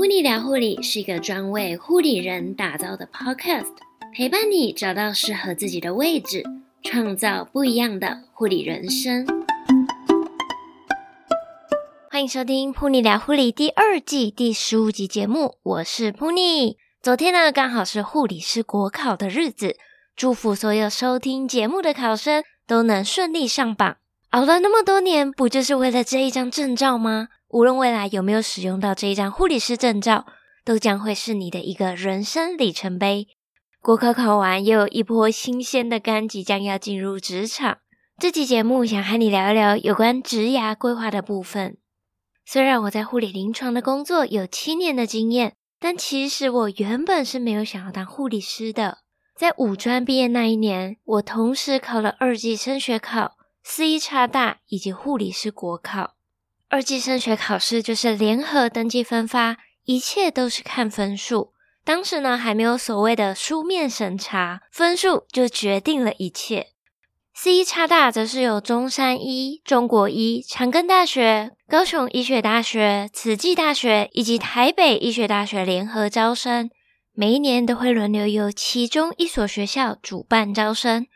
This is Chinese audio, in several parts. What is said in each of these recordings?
噗妮聊护理是一个专为护理人打造的 podcast，陪伴你找到适合自己的位置，创造不一样的护理人生。欢迎收听《噗妮聊护理》第二季第十五集节目，我是噗妮。昨天呢，刚好是护理师国考的日子，祝福所有收听节目的考生都能顺利上榜。熬了那么多年，不就是为了这一张证照吗？无论未来有没有使用到这一张护理师证照，都将会是你的一个人生里程碑。国考考完，又有一波新鲜的肝即将要进入职场。这期节目想和你聊一聊有关职涯规划的部分。虽然我在护理临床的工作有七年的经验，但其实我原本是没有想要当护理师的。在五专毕业那一年，我同时考了二级升学考、四一差大以及护理师国考。二技升学考试就是联合登记分发，一切都是看分数。当时呢，还没有所谓的书面审查，分数就决定了一切。四医插大则是由中山医、中国医、长庚大学、高雄医学大学、慈济大学以及台北医学大学联合招生，每一年都会轮流由其中一所学校主办招生，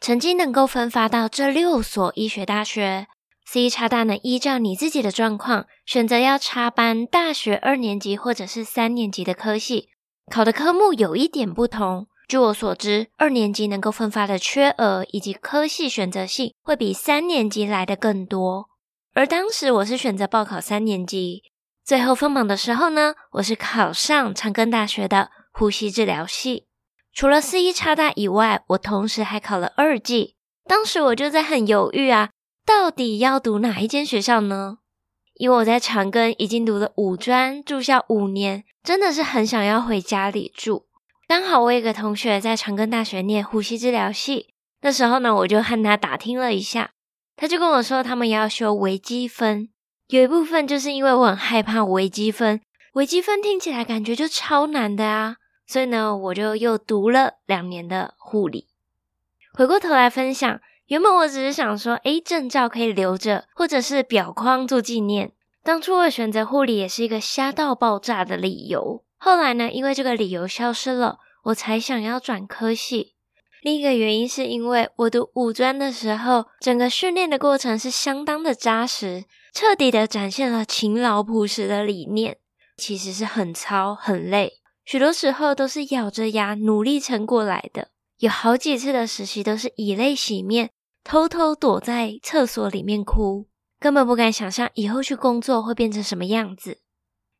曾经能够分发到这六所医学大学。四医插大能依照你自己的状况，选择要插班大学二年级或者是三年级的科系，考的科目有一点不同。据我所知，二年级能够分发的缺额以及科系选择性会比三年级来得更多。而当时我是选择报考三年级，最后分榜的时候呢，我是考上长庚大学的呼吸治疗系。除了四一插大以外，我同时还考了二技。当时我就在很犹豫啊。到底要读哪一间学校呢？因为我在长庚已经读了五专，住校五年，真的是很想要回家里住。刚好我有一个同学在长庚大学念呼吸治疗系，那时候呢，我就和他打听了一下，他就跟我说他们要修微积分，有一部分就是因为我很害怕微积分，微积分听起来感觉就超难的啊，所以呢，我就又读了两年的护理。回过头来分享。原本我只是想说，诶，证照可以留着，或者是表框做纪念。当初我选择护理也是一个瞎到爆炸的理由。后来呢，因为这个理由消失了，我才想要转科系。另一个原因是因为我读五专的时候，整个训练的过程是相当的扎实，彻底的展现了勤劳朴实的理念。其实是很操很累，许多时候都是咬着牙努力撑过来的。有好几次的实习都是以泪洗面。偷偷躲在厕所里面哭，根本不敢想象以后去工作会变成什么样子。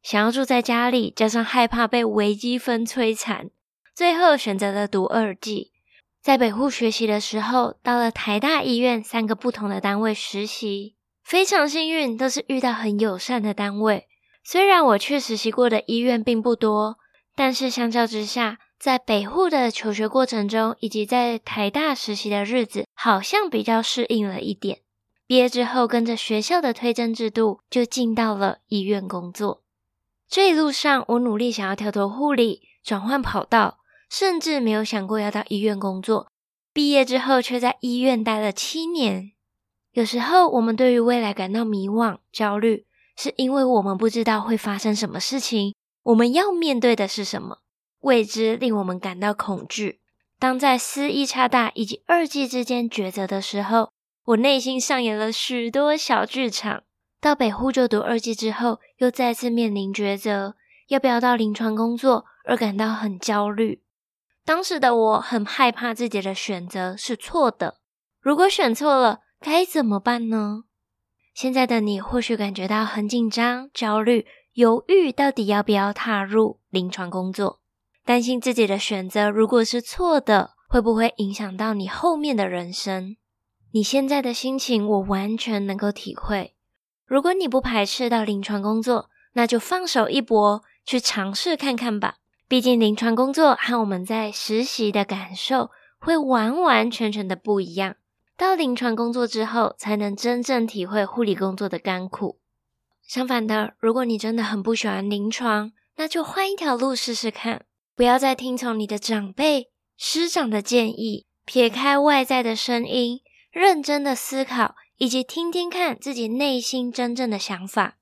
想要住在家里，加上害怕被微积分摧残，最后选择了读二技。在北护学习的时候，到了台大医院三个不同的单位实习，非常幸运，都是遇到很友善的单位。虽然我去实习过的医院并不多，但是相较之下，在北护的求学过程中，以及在台大实习的日子，好像比较适应了一点。毕业之后，跟着学校的推甄制度，就进到了医院工作。这一路上，我努力想要跳脱护理，转换跑道，甚至没有想过要到医院工作。毕业之后，却在医院待了七年。有时候，我们对于未来感到迷惘、焦虑，是因为我们不知道会发生什么事情，我们要面对的是什么。未知令我们感到恐惧。当在四医差大以及二技之间抉择的时候，我内心上演了许多小剧场。到北护就读二技之后，又再次面临抉择，要不要到临床工作，而感到很焦虑。当时的我很害怕自己的选择是错的，如果选错了，该怎么办呢？现在的你或许感觉到很紧张、焦虑、犹豫，到底要不要踏入临床工作？担心自己的选择如果是错的，会不会影响到你后面的人生？你现在的心情我完全能够体会。如果你不排斥到临床工作，那就放手一搏，去尝试看看吧。毕竟临床工作和我们在实习的感受会完完全全的不一样。到临床工作之后，才能真正体会护理工作的甘苦。相反的，如果你真的很不喜欢临床，那就换一条路试试看。不要再听从你的长辈、师长的建议，撇开外在的声音，认真的思考，以及听听看自己内心真正的想法。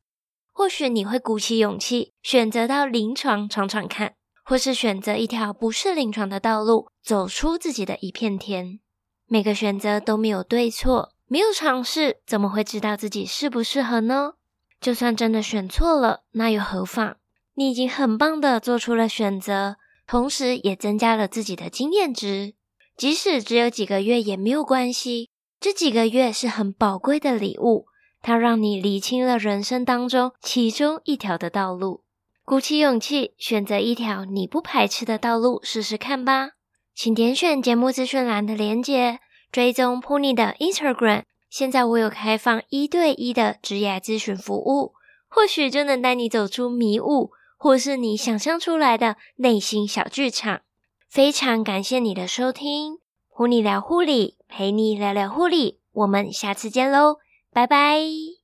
或许你会鼓起勇气，选择到临床闯闯看，或是选择一条不是临床的道路，走出自己的一片天。每个选择都没有对错，没有尝试，怎么会知道自己适不适合呢？就算真的选错了，那又何妨？你已经很棒的做出了选择，同时也增加了自己的经验值。即使只有几个月也没有关系，这几个月是很宝贵的礼物，它让你理清了人生当中其中一条的道路。鼓起勇气，选择一条你不排斥的道路，试试看吧。请点选节目资讯栏的链接，追踪 Pony 的 Instagram。现在我有开放一对一的职业咨询服务，或许就能带你走出迷雾，或是你想象出来的内心小剧场。非常感谢你的收听和你聊护理，陪你聊聊护理，我们下次见喽，拜拜。